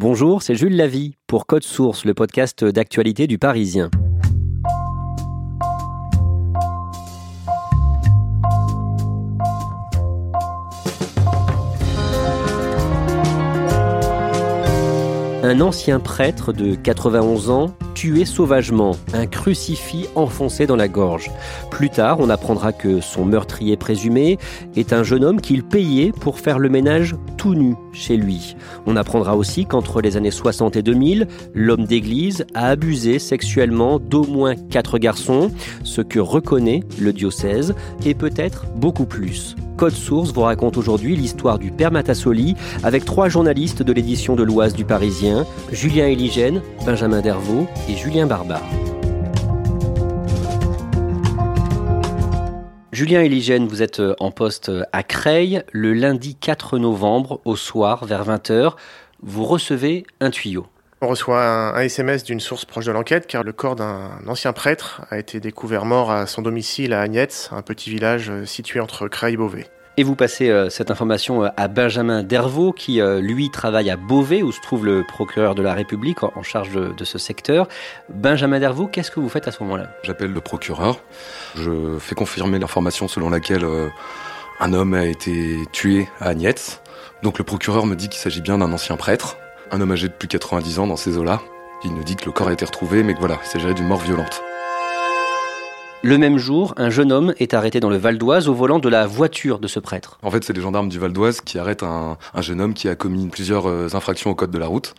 Bonjour, c'est Jules Lavie pour Code Source, le podcast d'actualité du Parisien. Un ancien prêtre de 91 ans tué sauvagement, un crucifix enfoncé dans la gorge. Plus tard, on apprendra que son meurtrier présumé est un jeune homme qu'il payait pour faire le ménage tout nu chez lui. On apprendra aussi qu'entre les années 60 et 2000, l'homme d'église a abusé sexuellement d'au moins quatre garçons, ce que reconnaît le diocèse, et peut-être beaucoup plus. Code Source vous raconte aujourd'hui l'histoire du père Matassoli avec trois journalistes de l'édition de l'Oise du Parisien, Julien Eligène, Benjamin Dervaux Julien Barbare. Julien Eligène, vous êtes en poste à Creil le lundi 4 novembre au soir vers 20h. Vous recevez un tuyau. On reçoit un, un SMS d'une source proche de l'enquête car le corps d'un ancien prêtre a été découvert mort à son domicile à Agnès, un petit village euh, situé entre Creil et Beauvais. Et vous passez euh, cette information euh, à Benjamin Dervaux, qui euh, lui travaille à Beauvais, où se trouve le procureur de la République en, charge de, ce secteur. Benjamin Dervaux, qu'est-ce que vous faites à ce moment-là? J'appelle le procureur. Je fais confirmer l'information selon laquelle un homme a été tué à Agnès. Donc le procureur me dit qu'il s'agit bien d'un ancien prêtre, un homme âgé de plus de 90 ans dans ces eaux-là. Il nous dit que le corps a été retrouvé, mais que voilà, il s'agirait d'une mort violente. Le même jour, un jeune homme est arrêté dans le Val d'Oise au volant de la voiture de ce prêtre. En fait, c'est les gendarmes du Val d'Oise qui arrêtent un, un, jeune homme qui a commis plusieurs euh, infractions au code de la route.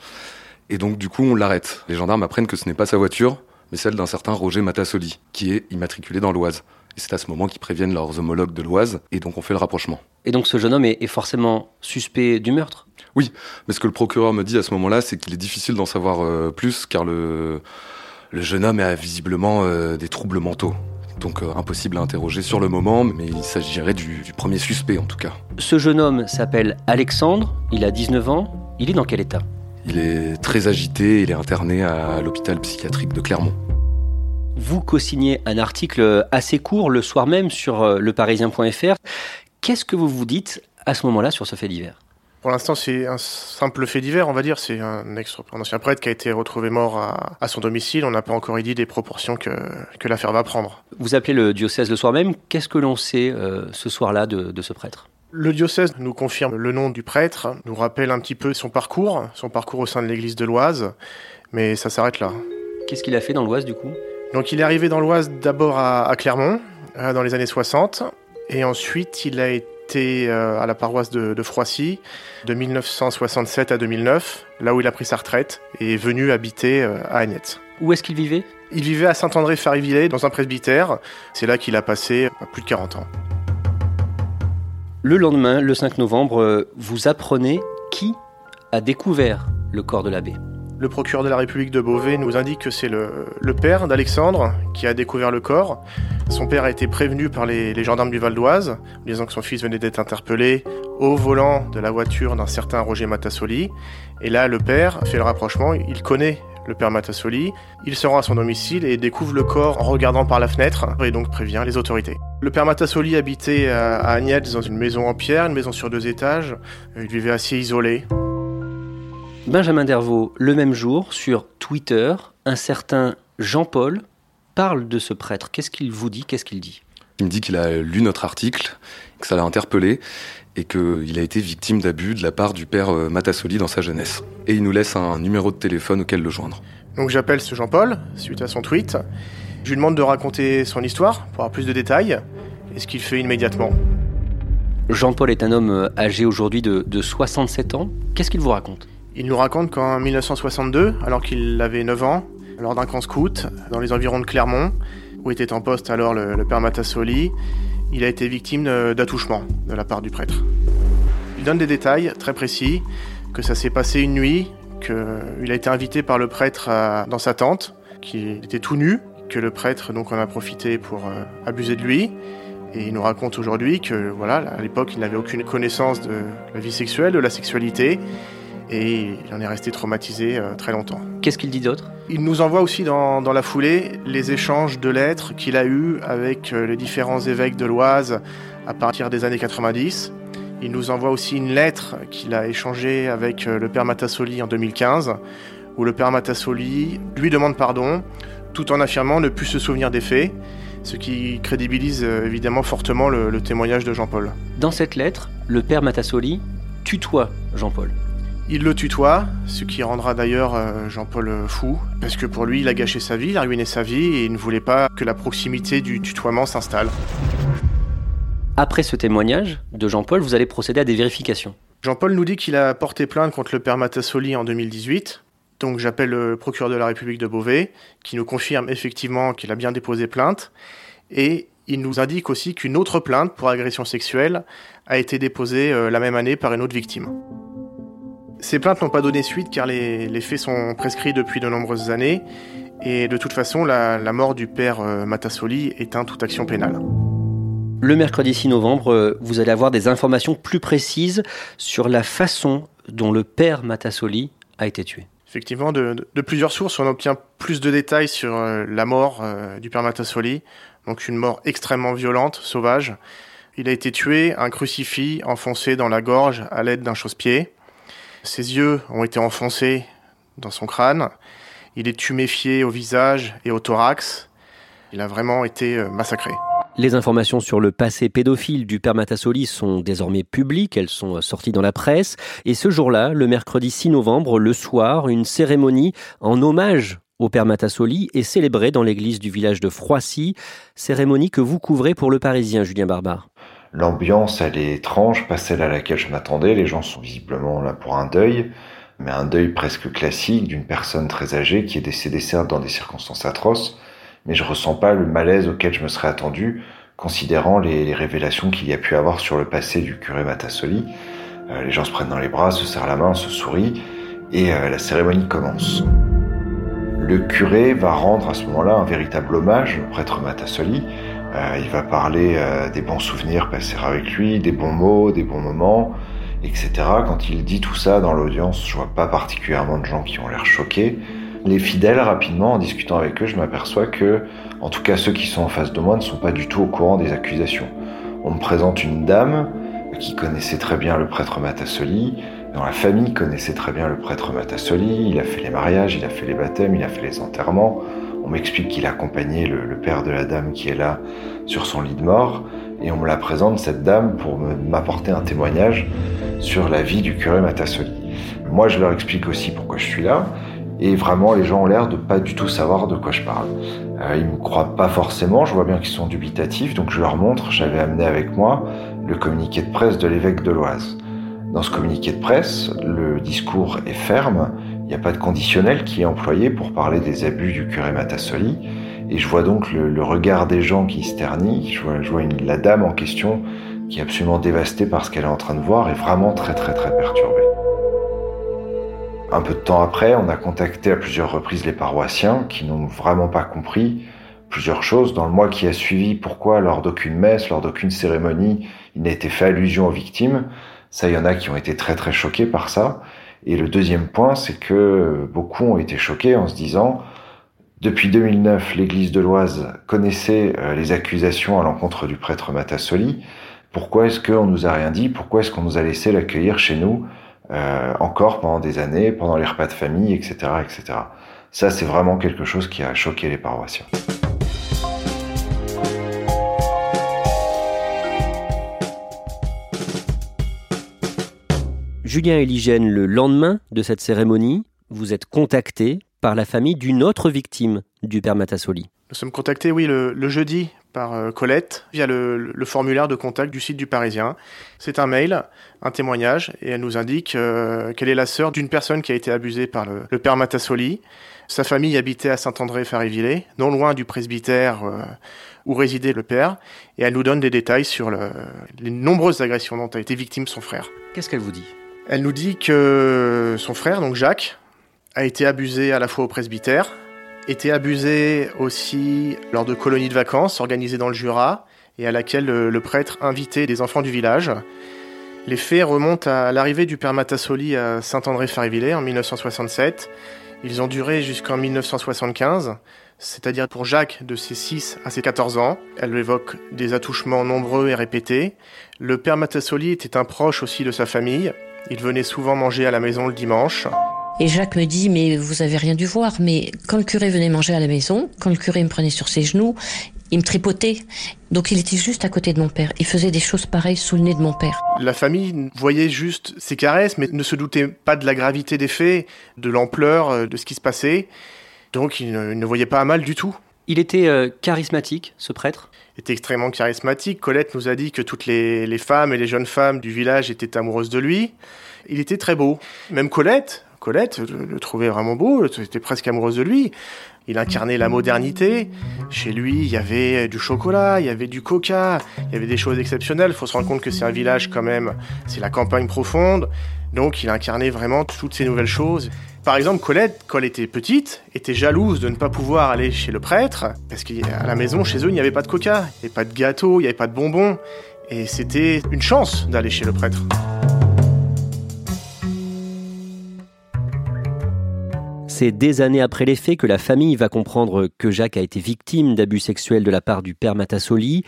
Et donc, du coup, on l'arrête. Les gendarmes apprennent que ce n'est pas sa voiture, mais celle d'un certain Roger Matassoli, qui est immatriculé dans l'Oise. Et c'est à ce moment qu'ils préviennent leurs homologues de l'Oise, et donc on fait le rapprochement. Et donc ce jeune homme est, est forcément suspect du meurtre? Oui, mais ce que le procureur me dit à ce moment-là, c'est qu'il est difficile d'en savoir euh, plus, car le, le jeune homme a visiblement euh, des troubles mentaux donc euh, impossible à interroger sur le moment, mais il s'agirait du, du, premier suspect en tout cas. Ce jeune homme s'appelle Alexandre, il a 19 ans, il est dans quel état? Il est très agité, il est interné à l'hôpital psychiatrique de Clermont. Vous co-signez un article assez court le soir même sur euh, leparisien.fr. Qu'est-ce que vous vous dites à ce moment-là sur ce fait divers? Pour l'instant, c'est un simple fait divers, on va dire. C'est un, ex, un ancien prêtre qui a été retrouvé mort à, à son domicile. On n'a pas encore idée des proportions que, que l'affaire va prendre. Vous appelez le diocèse le soir même. Qu'est-ce que l'on sait euh, ce soir-là de, de ce prêtre? Le diocèse nous confirme le nom du prêtre, nous rappelle un petit peu son parcours, son parcours au sein de l'église de l'Oise, mais ça s'arrête là. Qu'est-ce qu'il a fait dans l'Oise du coup? Donc il est arrivé dans l'Oise d'abord à, à, Clermont, euh, dans les années 60, et ensuite il a été à la paroisse de, de, Froissy de 1967 à 2009, là où il a pris sa retraite, et est venu habiter à Agnès. Où est-ce qu'il vivait? Il vivait à Saint-André-Farivillé, dans un presbytère. C'est là qu'il a passé plus de 40 ans. Le lendemain, le 5 novembre, vous apprenez qui a découvert le corps de l'abbé. Le procureur de la République de Beauvais nous indique que c'est le, le, père d'Alexandre qui a découvert le corps. Son père a été prévenu par les, gendarmes du Val d'Oise, disant que son fils venait d'être interpellé au volant de la voiture d'un certain Roger Matassoli. Et là, le père fait le rapprochement, il connaît le père Matassoli. Il se rend à son domicile et découvre le corps en regardant par la fenêtre et donc prévient les autorités. Le père Matassoli habitait à Agnès dans une maison en pierre, une maison sur deux étages. Il vivait assez isolé. Benjamin Dervaux, le même jour, sur Twitter, un certain Jean-Paul parle de ce prêtre. Qu'est-ce qu'il vous dit? Qu'est-ce qu'il dit? Il me dit qu'il a lu notre article, que ça l'a interpellé et qu'il a été victime d'abus de la part du père euh, Matassoli dans sa jeunesse. Et il nous laisse un numéro de téléphone auquel le joindre. Donc j'appelle ce Jean-Paul, suite à son tweet. Je lui demande de raconter son histoire pour avoir plus de détails, et ce qu'il fait immédiatement. Jean-Paul est un homme euh, âgé aujourd'hui de, de 67 ans. Qu'est-ce qu'il vous raconte? Il nous raconte qu'en 1962, alors qu'il avait 9 ans, lors d'un camp scout dans les environs de Clermont, où était en poste alors le, père Matassoli, il a été victime euh, d'attouchement de la part du prêtre. Il donne des détails très précis, que ça s'est passé une nuit, qu'il a été invité par le prêtre dans sa tente, qu'il était tout nu, que le prêtre donc en a profité pour euh, abuser de lui. Et il nous raconte aujourd'hui que voilà, à l'époque, il n'avait aucune connaissance de la vie sexuelle, de la sexualité, et il en est resté traumatisé euh, très longtemps. Qu'est-ce qu'il dit d'autre? Il nous envoie aussi dans, dans la foulée les échanges de lettres qu'il a eus avec euh, les différents évêques de l'Oise à partir des années 90. Il nous envoie aussi une lettre qu'il a échangée avec euh, le père Matassoli en 2015, où le père Matassoli lui demande pardon, tout en affirmant ne plus se souvenir des faits, ce qui crédibilise évidemment fortement le, le témoignage de Jean-Paul. Dans cette lettre, le père Matassoli tutoie Jean-Paul. Il le tutoie, ce qui rendra d'ailleurs euh, Jean-Paul fou, parce que pour lui, il a gâché sa vie, il a ruiné sa vie, et il ne voulait pas que la proximité du tutoiement s'installe. Après ce témoignage de Jean-Paul, vous allez procéder à des vérifications. Jean-Paul nous dit qu'il a porté plainte contre le père Matassoli en 2018, donc j'appelle le procureur de la République de Beauvais, qui nous confirme effectivement qu'il a bien déposé plainte, et il nous indique aussi qu'une autre plainte pour agression sexuelle a été déposée euh, la même année par une autre victime. Ces plaintes n'ont pas donné suite car les, les faits sont prescrits depuis de nombreuses années, et de toute façon, la, la mort du père euh, Matassoli éteint toute action pénale. Le mercredi 6 novembre, euh, vous allez avoir des informations plus précises sur la façon dont le père Matassoli a été tué. Effectivement, de, de- de plusieurs sources, on obtient plus de détails sur euh, la mort euh, du père Matassoli. Donc une mort extrêmement violente, sauvage. Il a été tué, un crucifix enfoncé dans la gorge à l'aide d'un chausse-pied. Ses yeux ont été enfoncés dans son crâne. Il est tuméfié au visage et au thorax. Il a vraiment été euh, massacré. Les informations sur le passé pédophile du père Matassoli sont désormais publiques, elles sont sorties dans la presse. Et ce jour-là, le mercredi 6 novembre, le soir, une cérémonie en hommage au père Matassoli est célébrée dans l'église du village de Froissy, cérémonie que vous couvrez pour le Parisien, Julien Barbare. L'ambiance, elle est étrange, pas celle à laquelle je m'attendais. Les gens sont visiblement là pour un deuil, mais un deuil presque classique d'une personne très âgée qui est décédée certes dans des circonstances atroces, mais je ressens pas le malaise auquel je me serais attendu, considérant les, révélations qu'il y a pu avoir sur le passé du curé Matassoli. Euh, les gens se prennent dans les bras, se serrent la main, se sourient, et euh, la cérémonie commence. Le curé va rendre à ce moment-là un véritable hommage au prêtre Matassoli. Euh, il va parler euh, des bons souvenirs passés avec lui, des bons mots, des bons moments, etc. Quand il dit tout ça dans l'audience, je vois pas particulièrement de gens qui ont l'air choqués. Les fidèles, rapidement, en discutant avec eux, je m'aperçois que, en tout cas ceux qui sont en face de moi, ne sont pas du tout au courant des accusations. On me présente une dame qui connaissait très bien le prêtre Matassoli, dont la famille connaissait très bien le prêtre Matassoli, il a fait les mariages, il a fait les baptêmes, il a fait les enterrements. On m'explique qu'il accompagnait le, le père de la dame qui est là sur son lit de mort, et on me la présente, cette dame, pour m'apporter un témoignage sur la vie du curé Matassoli. Moi, je leur explique aussi pourquoi je suis là, et vraiment, les gens ont l'air de pas du tout savoir de quoi je parle. Euh, ils me croient pas forcément, je vois bien qu'ils sont dubitatifs, donc je leur montre, j'avais amené avec moi le communiqué de presse de l'évêque de l'Oise. Dans ce communiqué de presse, le discours est ferme, n'y a pas de conditionnel qui est employé pour parler des abus du curé Matassoli, et je vois donc le, le regard des gens qui se ternit, je vois, je vois une- la dame en question qui est absolument dévastée par ce qu'elle est en train de voir et vraiment très très très perturbée. Un peu de temps après, on a contacté à plusieurs reprises les paroissiens qui n'ont vraiment pas compris plusieurs choses. Dans le mois qui a suivi, pourquoi lors d'aucune messe, lors d'aucune cérémonie, il n'a été fait allusion aux victimes? Ça, il y en a qui ont été très très choqués par ça. Et le deuxième point, c'est que beaucoup ont été choqués en se disant, depuis 2009, l'église de l'Oise connaissait euh, les accusations à l'encontre du prêtre Matassoli. Pourquoi est-ce qu'on nous a rien dit? Pourquoi est-ce qu'on nous a laissé l'accueillir chez nous euh, encore pendant des années, pendant les repas de famille, etc., etc. Ça, c'est vraiment quelque chose qui a choqué les paroissiens. Julien Eligène, le lendemain de cette cérémonie, vous êtes contacté par la famille d'une autre victime du père Matassoli. Nous sommes contactés, oui, le, jeudi par euh, Colette via le, formulaire de contact du site du Parisien. C'est un mail, un témoignage, et elle nous indique euh, qu'elle est la sœur d'une personne qui a été abusée par le, père Matassoli. Sa famille habitait à Saint-André-Farivillé, non loin du presbytère euh, où résidait le père, et elle nous donne des détails sur les nombreuses agressions dont a été victime son frère. Qu'est-ce qu'elle vous dit? Elle nous dit que son frère, donc Jacques, a été abusé à la fois au presbytère, était abusé aussi lors de colonies de vacances organisées dans le Jura et à laquelle le, prêtre invitait des enfants du village. Les faits remontent à l'arrivée du père Matassoli à Saint-André-Farivillers en 1967. Ils ont duré jusqu'en 1975, c'est-à-dire pour Jacques de ses 6 à ses 14 ans. Elle évoque des attouchements nombreux et répétés. Le père Matassoli était un proche aussi de sa famille. Il venait souvent manger à la maison le dimanche. Et Jacques me dit, mais vous avez rien dû voir, mais quand le curé venait manger à la maison, quand le curé me prenait sur ses genoux, il me tripotait. Donc il était juste à côté de mon père. Il faisait des choses pareilles sous le nez de mon père. La famille voyait juste ces caresses, mais ne se doutait pas de la gravité des faits, de l'ampleur euh, de ce qui se passait. Donc il ne, voyait pas à mal du tout. Il était euh, charismatique, ce prêtre? Il était extrêmement charismatique. Colette nous a dit que toutes les, femmes et les jeunes femmes du village étaient amoureuses de lui. Il était très beau. Même Colette, Colette le trouvait vraiment beau, elle était presque amoureuse de lui. Il incarnait la modernité. Chez lui, il y avait du chocolat, il y avait du coca, il y avait des choses exceptionnelles. Il faut se rendre compte que c'est un village quand même, c'est la campagne profonde. Donc il incarnait vraiment toutes ces nouvelles choses. Par exemple, Colette, quand elle était petite, était jalouse de ne pas pouvoir aller chez le prêtre, parce qu'à la maison, chez eux, il n'y avait pas de coca, il n'y avait pas de gâteau, il n'y avait pas de bonbons. Et c'était une chance d'aller chez le prêtre. C'est des années après les faits que la famille va comprendre que Jacques a été victime d'abus sexuels de la part du père Matassoli.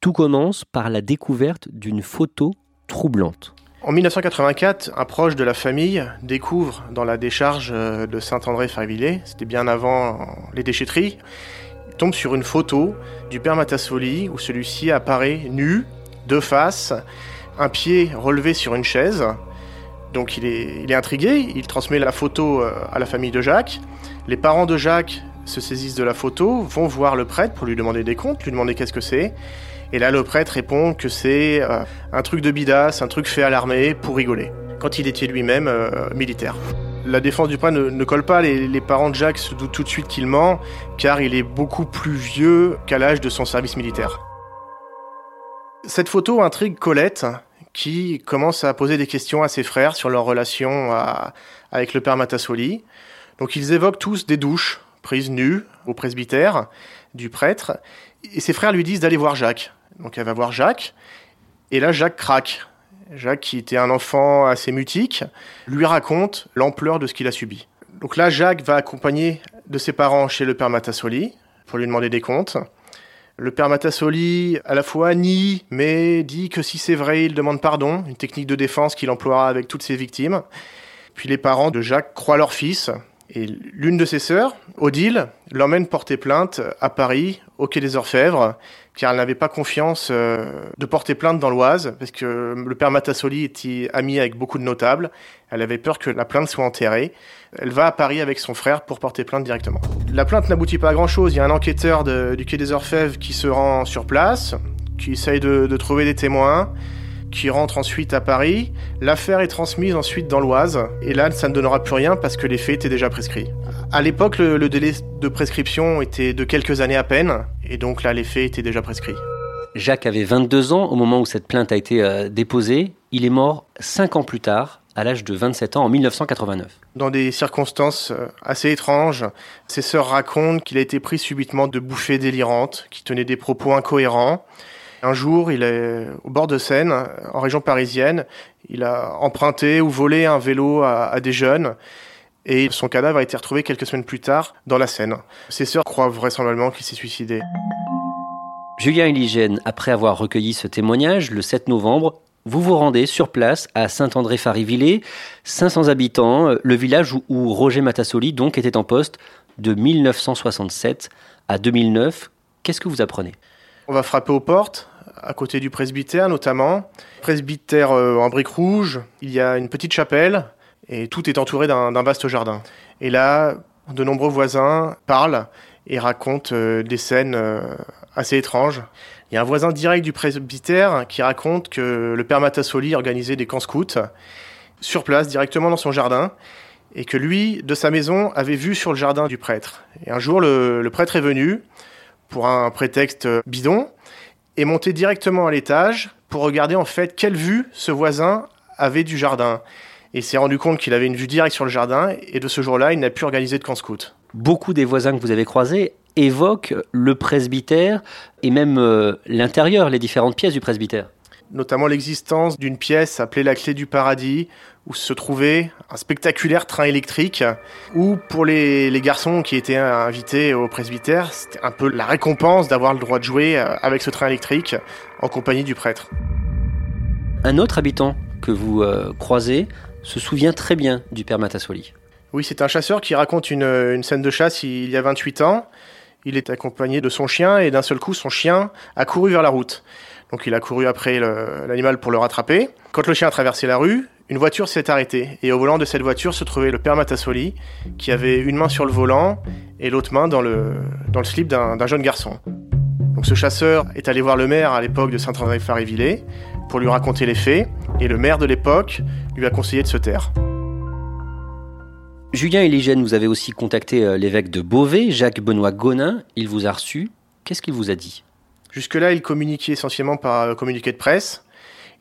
Tout commence par la découverte d'une photo troublante. En 1984, un proche de la famille découvre dans la décharge euh, de Saint-André-Farvillers, c'était bien avant les déchetteries, il tombe sur une photo du père Matassoli où celui-ci apparaît nu, de face, un pied relevé sur une chaise, donc il est, intrigué, il transmet la photo euh, à la famille de Jacques. Les parents de Jacques se saisissent de la photo, vont voir le prêtre pour lui demander des comptes, lui demander qu'est-ce que c'est. Et là, le prêtre répond que c'est euh, un truc de bidasse, un truc fait à l'armée pour rigoler, quand il était lui-même euh, militaire. La défense du prêtre ne, colle pas, les, parents de Jacques se doutent tout de suite qu'il ment, car il est beaucoup plus vieux qu'à l'âge de son service militaire. Cette photo intrigue Colette, qui commence à poser des questions à ses frères sur leur relation avec le père Matassoli. Donc ils évoquent tous des douches prises nues au presbytère du prêtre, et ses frères lui disent d'aller voir Jacques. Donc elle va voir Jacques, et là Jacques craque. Jacques, qui était un enfant assez mutique, lui raconte l'ampleur de ce qu'il a subi. Donc là, Jacques va accompagner de ses parents chez le père Matassoli pour lui demander des comptes. Le père Matassoli, à la fois nie, mais dit que si c'est vrai, il demande pardon, une technique de défense qu'il emploiera avec toutes ses victimes. Puis les parents de Jacques croient leur fils, et l'une de ses sœurs, Odile, l'emmène porter plainte à Paris, au Quai des Orfèvres, car elle n'avait pas confiance euh, de porter plainte dans l'Oise, parce que le père Matassoli était ami avec beaucoup de notables. Elle avait peur que la plainte soit enterrée. Elle va à Paris avec son frère pour porter plainte directement. La plainte n'aboutit pas à grand-chose. Il y a un enquêteur du Quai des Orfèvres qui se rend sur place, qui essaye de, de trouver des témoins qui rentre ensuite à Paris. L'affaire est transmise ensuite dans l'Oise, et là, ça ne donnera plus rien parce que les faits étaient déjà prescrits. À l'époque, le, délai de prescription était de quelques années à peine, et donc là, les faits étaient déjà prescrits. Jacques avait 22 ans au moment où cette plainte a été euh, déposée. Il est mort 5 ans plus tard, à l'âge de 27 ans, en 1989. Dans des circonstances euh, assez étranges, ses sœurs racontent qu'il a été pris subitement de bouffées délirantes, qu'il tenait des propos incohérents. Un jour, il est au bord de Seine, en région parisienne. Il a emprunté ou volé un vélo à, des jeunes. Et son cadavre a été retrouvé quelques semaines plus tard dans la Seine. Ses sœurs croient vraisemblablement qu'il s'est suicidé. Julien Eligène, après avoir recueilli ce témoignage, le 7 novembre, vous vous rendez sur place à Saint-André-Farivillé, 500 habitants, le village où, où Roger Matassoli donc était en poste de 1967 à 2009. Qu'est-ce que vous apprenez? On va frapper aux portes à côté du presbytère notamment. Presbytère euh, en briques rouges, il y a une petite chapelle et tout est entouré d'un vaste jardin. Et là, de nombreux voisins parlent et racontent euh, des scènes euh, assez étranges. Il y a un voisin direct du presbytère qui raconte que le père Matassoli organisait des camps scouts sur place, directement dans son jardin, et que lui, de sa maison, avait vu sur le jardin du prêtre. Et un jour, le, prêtre est venu, pour un prétexte bidon, et monté directement à l'étage pour regarder en fait quelle vue ce voisin avait du jardin. Et s'est rendu compte qu'il avait une vue directe sur le jardin, et de ce jour-là, il n'a plus organisé de camp scout. Beaucoup des voisins que vous avez croisés évoquent le presbytère et même euh, l'intérieur, les différentes pièces du presbytère notamment l'existence d'une pièce appelée la clé du paradis, où se trouvait un spectaculaire train électrique, où pour les, garçons qui étaient invités au presbytère, c'était un peu la récompense d'avoir le droit de jouer euh, avec ce train électrique en compagnie du prêtre. Un autre habitant que vous euh, croisez se souvient très bien du père Matassoli. Oui, c'est un chasseur qui raconte une, scène de chasse il y a 28 ans. Il est accompagné de son chien et d'un seul coup, son chien a couru vers la route. Donc il a couru après l'animal pour le rattraper. Quand le chien a traversé la rue, une voiture s'est arrêtée. Et au volant de cette voiture se trouvait le père Matassoli, qui avait une main sur le volant et l'autre main dans le, dans le slip d'un jeune garçon. Donc ce chasseur est allé voir le maire à l'époque de Saint-André-Farivillé pour lui raconter les faits. Et le maire de l'époque lui a conseillé de se taire. Julien Eligène, vous avez aussi contacté euh, l'évêque de Beauvais, Jacques-Benoît Gonin. Il vous a reçu. Qu'est-ce qu'il vous a dit? Jusque-là, il communiquait essentiellement par euh, communiqué de presse.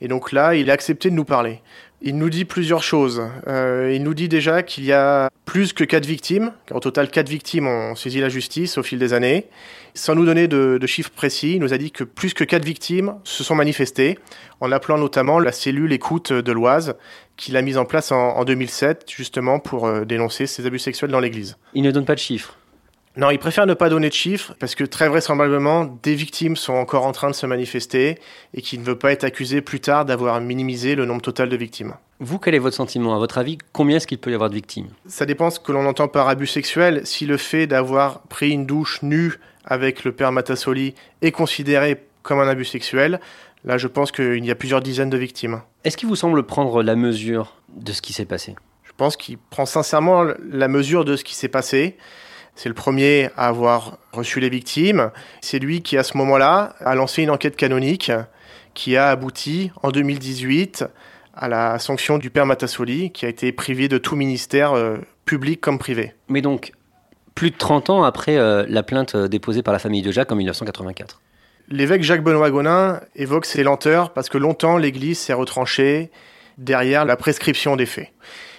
Et donc là, il a accepté de nous parler. Il nous dit plusieurs choses. Euh, il nous dit déjà qu'il y a plus que quatre victimes, au total quatre victimes ont saisi la justice au fil des années. Sans nous donner de, chiffres précis, il nous a dit que plus que quatre victimes se sont manifestées, en appelant notamment la cellule écoute de l'Oise, qu'il a mise en place en, 2007, justement pour euh, dénoncer ces abus sexuels dans l'Église. Il ne donne pas de chiffres non, il préfère ne pas donner de chiffres parce que très vraisemblablement, des victimes sont encore en train de se manifester et qu'il ne veut pas être accusé plus tard d'avoir minimisé le nombre total de victimes. Vous, quel est votre sentiment? À votre avis, combien est-ce qu'il peut y avoir de victimes? Ça dépend ce que l'on entend par abus sexuel. Si le fait d'avoir pris une douche nue avec le père Matassoli est considéré comme un abus sexuel, là je pense qu'il y a plusieurs dizaines de victimes. Est-ce qu'il vous semble prendre la mesure de ce qui s'est passé? Je pense qu'il prend sincèrement la mesure de ce qui s'est passé. C'est le premier à avoir reçu les victimes. C'est lui qui, à ce moment-là, a lancé une enquête canonique qui a abouti en 2018 à la sanction du père Matassoli, qui a été privé de tout ministère euh, public comme privé. Mais donc, plus de 30 ans après euh, la plainte euh, déposée par la famille de Jacques en 1984. L'évêque Jacques-Benoît Gonin évoque ces lenteurs parce que longtemps l'Église s'est retranchée derrière la prescription des faits.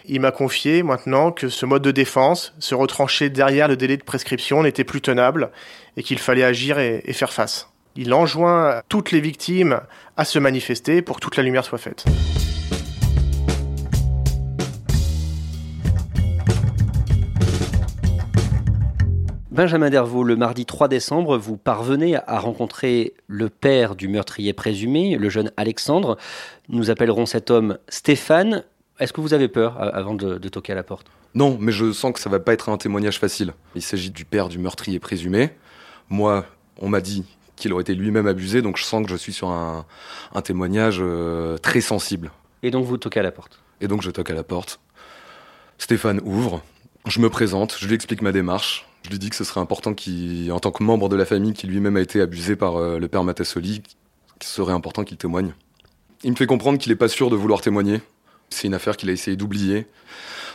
Il m'a confié maintenant que ce mode de défense, se retrancher derrière le délai de prescription, n'était plus tenable et qu'il fallait agir et, faire face. Il enjoint toutes les victimes à se manifester pour que toute la lumière soit faite. Benjamin Dervaux, le mardi 3 décembre, vous parvenez à rencontrer le père du meurtrier présumé, le jeune Alexandre. Nous appellerons cet homme Stéphane. Est-ce que vous avez peur euh, avant de, toquer à la porte? Non, mais je sens que ça va pas être un témoignage facile. Il s'agit du père du meurtrier présumé. Moi, on m'a dit qu'il aurait été lui-même abusé, donc je sens que je suis sur un, témoignage euh, très sensible. Et donc vous toquez à la porte? Et donc je toque à la porte. Stéphane ouvre, je me présente, je lui explique ma démarche. Je lui dis que ce serait important qu'il, en tant que membre de la famille qui lui-même a été abusé par euh, le père Matassoli, qu'il serait important qu'il témoigne. Il me fait comprendre qu'il n'est pas sûr de vouloir témoigner, c'est une affaire qu'il a essayé d'oublier.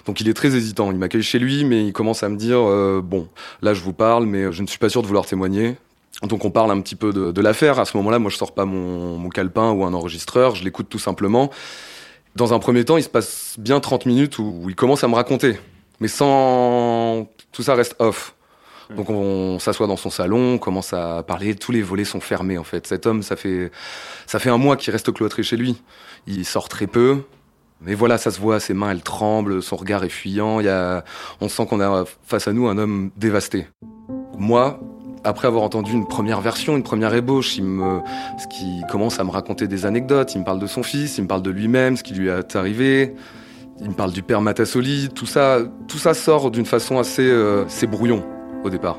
Donc il est très hésitant. Il m'accueille chez lui, mais il commence à me dire euh, bon, là je vous parle, mais je ne suis pas sûr de vouloir témoigner. Donc on parle un petit peu de, l'affaire. À ce moment-là, moi je sors pas mon, mon calepin ou un enregistreur, je l'écoute tout simplement. Dans un premier temps, il se passe bien 30 minutes où, il commence à me raconter, mais sans tout ça reste off. Donc on, s'assoit dans son salon, on commence à parler, tous les volets sont fermés en fait. Cet homme, ça fait ça fait un mois qu'il reste cloîtré chez lui. Il sort très peu, mais voilà, ça se voit, ses mains, elles tremblent, son regard est fuyant. On sent qu'on a face à nous un homme dévasté. Moi, après avoir entendu une première version, une première ébauche, il ce qui commence à me raconter des anecdotes. Il me parle de son fils, il me parle de lui-même, ce qui lui est arrivé. Il me parle du père Matassoli. Tout ça, sort d'une façon assez, euh, assez brouillon au départ.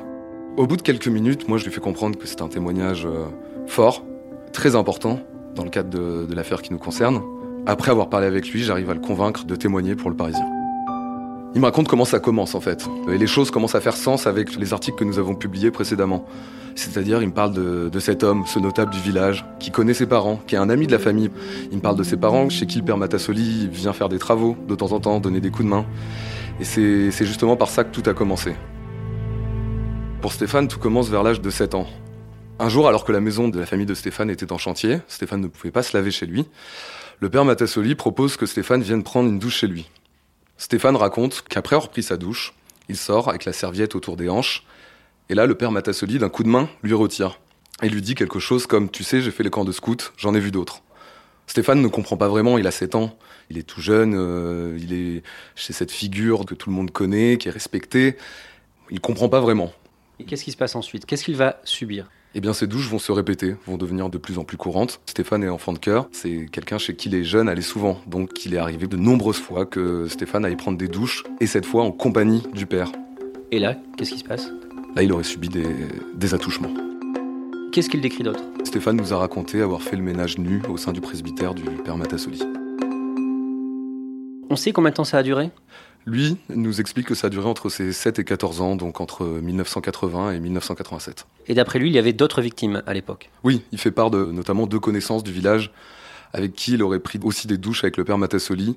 Au bout de quelques minutes, moi, je lui fais comprendre que c'est un témoignage euh, fort, très important dans le cadre de l'affaire qui nous concerne. Après avoir parlé avec lui, j'arrive à le convaincre de témoigner pour le Parisien. Il me raconte comment ça commence en fait. Et les choses commencent à faire sens avec les articles que nous avons publiés précédemment. C'est-à-dire, il me parle de, de, cet homme, ce notable du village, qui connaît ses parents, qui est un ami de la famille. Il me parle de ses parents, chez qui le père Matassoli vient faire des travaux de temps en temps, donner des coups de main. Et c'est justement par ça que tout a commencé. Pour Stéphane, tout commence vers l'âge de 7 ans. Un jour, alors que la maison de la famille de Stéphane était en chantier, Stéphane ne pouvait pas se laver chez lui, le père Matassoli propose que Stéphane vienne prendre une douche chez lui. Stéphane raconte qu'après avoir pris sa douche, il sort avec la serviette autour des hanches, et là, le père Matassoli, d'un coup de main, lui retire. Et lui dit quelque chose comme Tu sais, j'ai fait les camps de scout, j'en ai vu d'autres. Stéphane ne comprend pas vraiment, il a 7 ans, il est tout jeune, euh, il est chez cette figure que tout le monde connaît, qui est respectée. Il comprend pas vraiment. Et qu'est-ce qui se passe ensuite? Qu'est-ce qu'il va subir? Eh bien, ces douches vont se répéter, vont devenir de plus en plus courantes. Stéphane est enfant de cœur, c'est quelqu'un chez qui les jeunes allaient souvent. Donc, il est arrivé de nombreuses fois que Stéphane aille prendre des douches, et cette fois en compagnie du père. Et là, qu'est-ce qui se passe? Là, il aurait subi des, des attouchements. Qu'est-ce qu'il décrit d'autre? Stéphane nous a raconté avoir fait le ménage nu au sein du presbytère du père Matassoli. On sait combien de temps ça a duré? Lui nous explique que ça a duré entre ses 7 et 14 ans, donc entre 1980 et 1987. Et d'après lui, il y avait d'autres victimes à l'époque Oui, il fait part de notamment deux connaissances du village avec qui il aurait pris aussi des douches avec le père Matassoli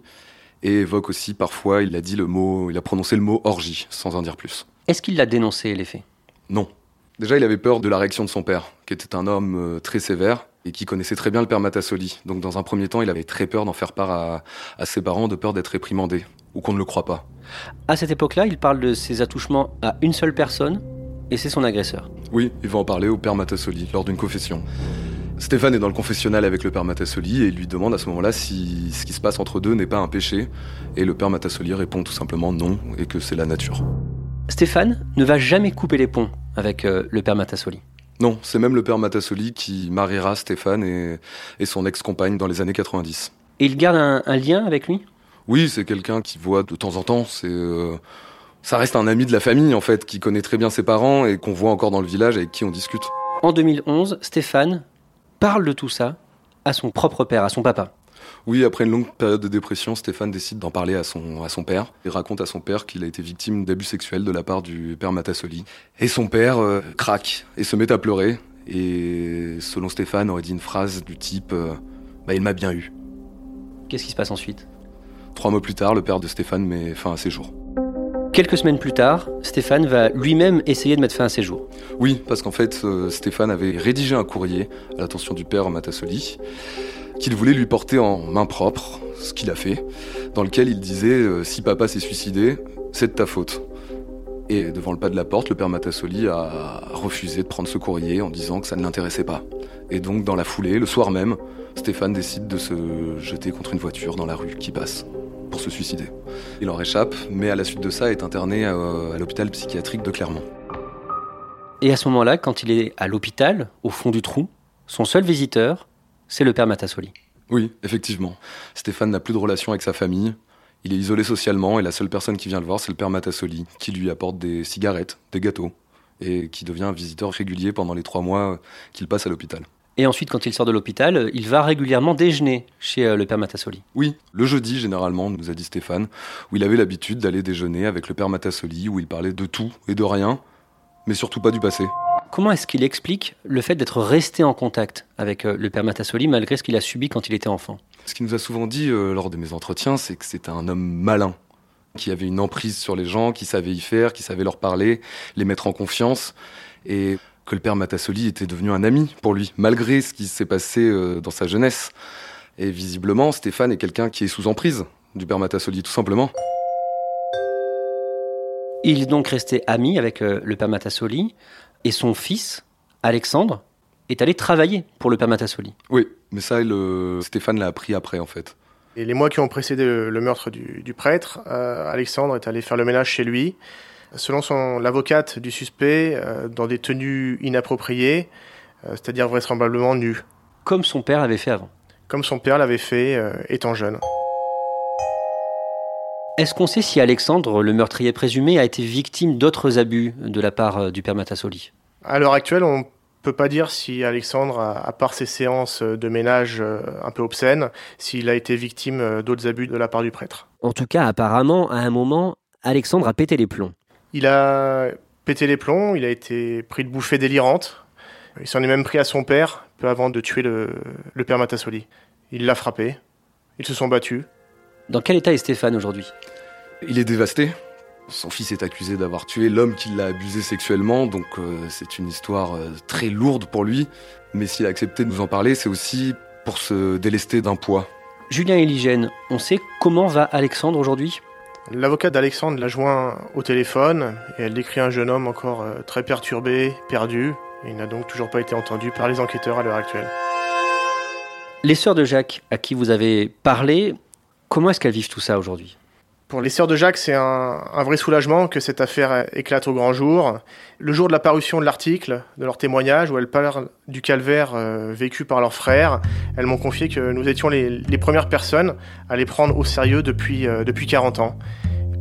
et évoque aussi parfois, il a dit le mot, il a prononcé le mot orgie sans en dire plus. Est-ce qu'il l'a dénoncé les faits? Non. Déjà, il avait peur de la réaction de son père, qui était un homme euh, très sévère et qui connaissait très bien le père Matassoli. Donc, dans un premier temps, il avait très peur d'en faire part à, à ses parents, de peur d'être réprimandé ou qu'on ne le croit pas. À cette époque-là, il parle de ses attouchements à une seule personne, et c'est son agresseur. Oui, il va en parler au père Matassoli lors d'une confession. Stéphane est dans le confessionnal avec le père Matassoli et il lui demande à ce moment-là si ce qui se passe entre deux n'est pas un péché. Et le père Matassoli répond tout simplement non et que c'est la nature. Stéphane ne va jamais couper les ponts avec euh, le père Matassoli. Non, c'est même le père Matassoli qui mariera Stéphane et, et son ex-compagne dans les années 90. Et il garde un, un lien avec lui? Oui, c'est quelqu'un qui voit de temps en temps. C'est euh, ça reste un ami de la famille en fait, qui connaît très bien ses parents et qu'on voit encore dans le village avec qui on discute. En 2011, Stéphane parle de tout ça à son propre père, à son papa. Oui, après une longue période de dépression, Stéphane décide d'en parler à son, à son père. Il raconte à son père qu'il a été victime d'abus sexuels de la part du père Matassoli. Et son père euh, craque et se met à pleurer. Et selon Stéphane, aurait dit une phrase du type euh, Bah, il m'a bien eu. Qu'est-ce qui se passe ensuite? Trois mois plus tard, le père de Stéphane met fin à ses jours. Quelques semaines plus tard, Stéphane va lui-même essayer de mettre fin à ses jours. Oui, parce qu'en fait, euh, Stéphane avait rédigé un courrier à l'attention du père Matassoli qu'il voulait lui porter en main propre, ce qu'il a fait, dans lequel il disait euh, Si papa s'est suicidé, c'est de ta faute. Et devant le pas de la porte, le père Matassoli a refusé de prendre ce courrier en disant que ça ne l'intéressait pas. Et donc, dans la foulée, le soir même, Stéphane décide de se jeter contre une voiture dans la rue qui passe pour se suicider. Il en réchappe, mais à la suite de ça est interné à, à l'hôpital psychiatrique de Clermont. Et à ce moment-là, quand il est à l'hôpital, au fond du trou, son seul visiteur, c'est le père Matassoli. Oui, effectivement. Stéphane n'a plus de relation avec sa famille. Il est isolé socialement et la seule personne qui vient le voir, c'est le père Matassoli, qui lui apporte des cigarettes, des gâteaux, et qui devient un visiteur régulier pendant les trois mois qu'il passe à l'hôpital. Et ensuite, quand il sort de l'hôpital, il va régulièrement déjeuner chez euh, le père Matassoli. Oui, le jeudi, généralement, nous a dit Stéphane, où il avait l'habitude d'aller déjeuner avec le père Matassoli, où il parlait de tout et de rien, mais surtout pas du passé. Comment est-ce qu'il explique le fait d'être resté en contact avec euh, le père Matassoli malgré ce qu'il a subi quand il était enfant? Ce qu'il nous a souvent dit euh, lors de mes entretiens, c'est que c'était un homme malin, qui avait une emprise sur les gens, qui savait y faire, qui savait leur parler, les mettre en confiance. Et que le père Matassoli était devenu un ami pour lui, malgré ce qui s'est passé euh, dans sa jeunesse. Et visiblement, Stéphane est quelqu'un qui est sous emprise du père Matassoli, tout simplement. Il est donc resté ami avec euh, le père Matassoli, et son fils, Alexandre, est allé travailler pour le père Matassoli. Oui, mais ça, le... Stéphane l'a appris après, en fait. Et les mois qui ont précédé le, le meurtre du, du prêtre, euh, Alexandre est allé faire le ménage chez lui. Selon son l'avocate du suspect, euh, dans des tenues inappropriées, euh, c'est-à-dire vraisemblablement nues. Comme son père l'avait fait avant. Comme son père l'avait fait euh, étant jeune. Est-ce qu'on sait si Alexandre, le meurtrier présumé, a été victime d'autres abus de la part du père Matassoli À l'heure actuelle, on peut pas dire si Alexandre, à part ses séances de ménage un peu obscènes, s'il a été victime d'autres abus de la part du prêtre. En tout cas, apparemment, à un moment, Alexandre a pété les plombs. Il a pété les plombs, il a été pris de bouffées délirantes. Il s'en est même pris à son père, peu avant de tuer le, le père Matassoli. Il l'a frappé, ils se sont battus. Dans quel état est Stéphane aujourd'hui? Il est dévasté. Son fils est accusé d'avoir tué l'homme qui l'a abusé sexuellement, donc euh, c'est une histoire euh, très lourde pour lui. Mais s'il a accepté de nous en parler, c'est aussi pour se délester d'un poids. Julien Eligène, on sait comment va Alexandre aujourd'hui? L'avocat d'Alexandre l'a joint au téléphone et elle décrit un jeune homme encore euh, très perturbé, perdu. Et il n'a donc toujours pas été entendu par les enquêteurs à l'heure actuelle. Les sœurs de Jacques, à qui vous avez parlé, comment est-ce qu'elles vivent tout ça aujourd'hui? Pour les sœurs de Jacques, c'est un, vrai soulagement que cette affaire éclate au grand jour. Le jour de la parution de l'article, de leur témoignage, où elles parlent du calvaire euh, vécu par leurs frères, elles m'ont confié que nous étions les, premières personnes à les prendre au sérieux depuis, euh, depuis 40 ans.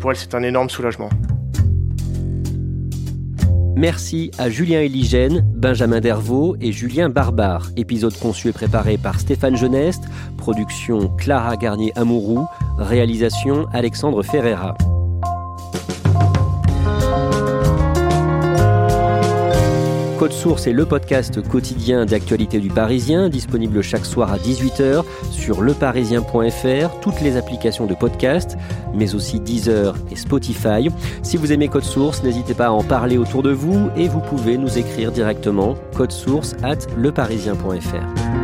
pour elles, c'est un énorme soulagement. Merci à Julien Eligène, Benjamin Dervaux et Julien Barbare. Épisode conçu et préparé par Stéphane Geneste, production Clara Garnier-Amouroux, réalisation Alexandre Ferreira. Code Source est le podcast quotidien d'actualité du Parisien, disponible chaque soir à 18h sur leparisien.fr, toutes les applications de podcast, mais aussi Deezer et Spotify. Si vous aimez Code Source, n'hésitez pas à en parler autour de vous et vous pouvez nous écrire directement code source at leparisien.fr.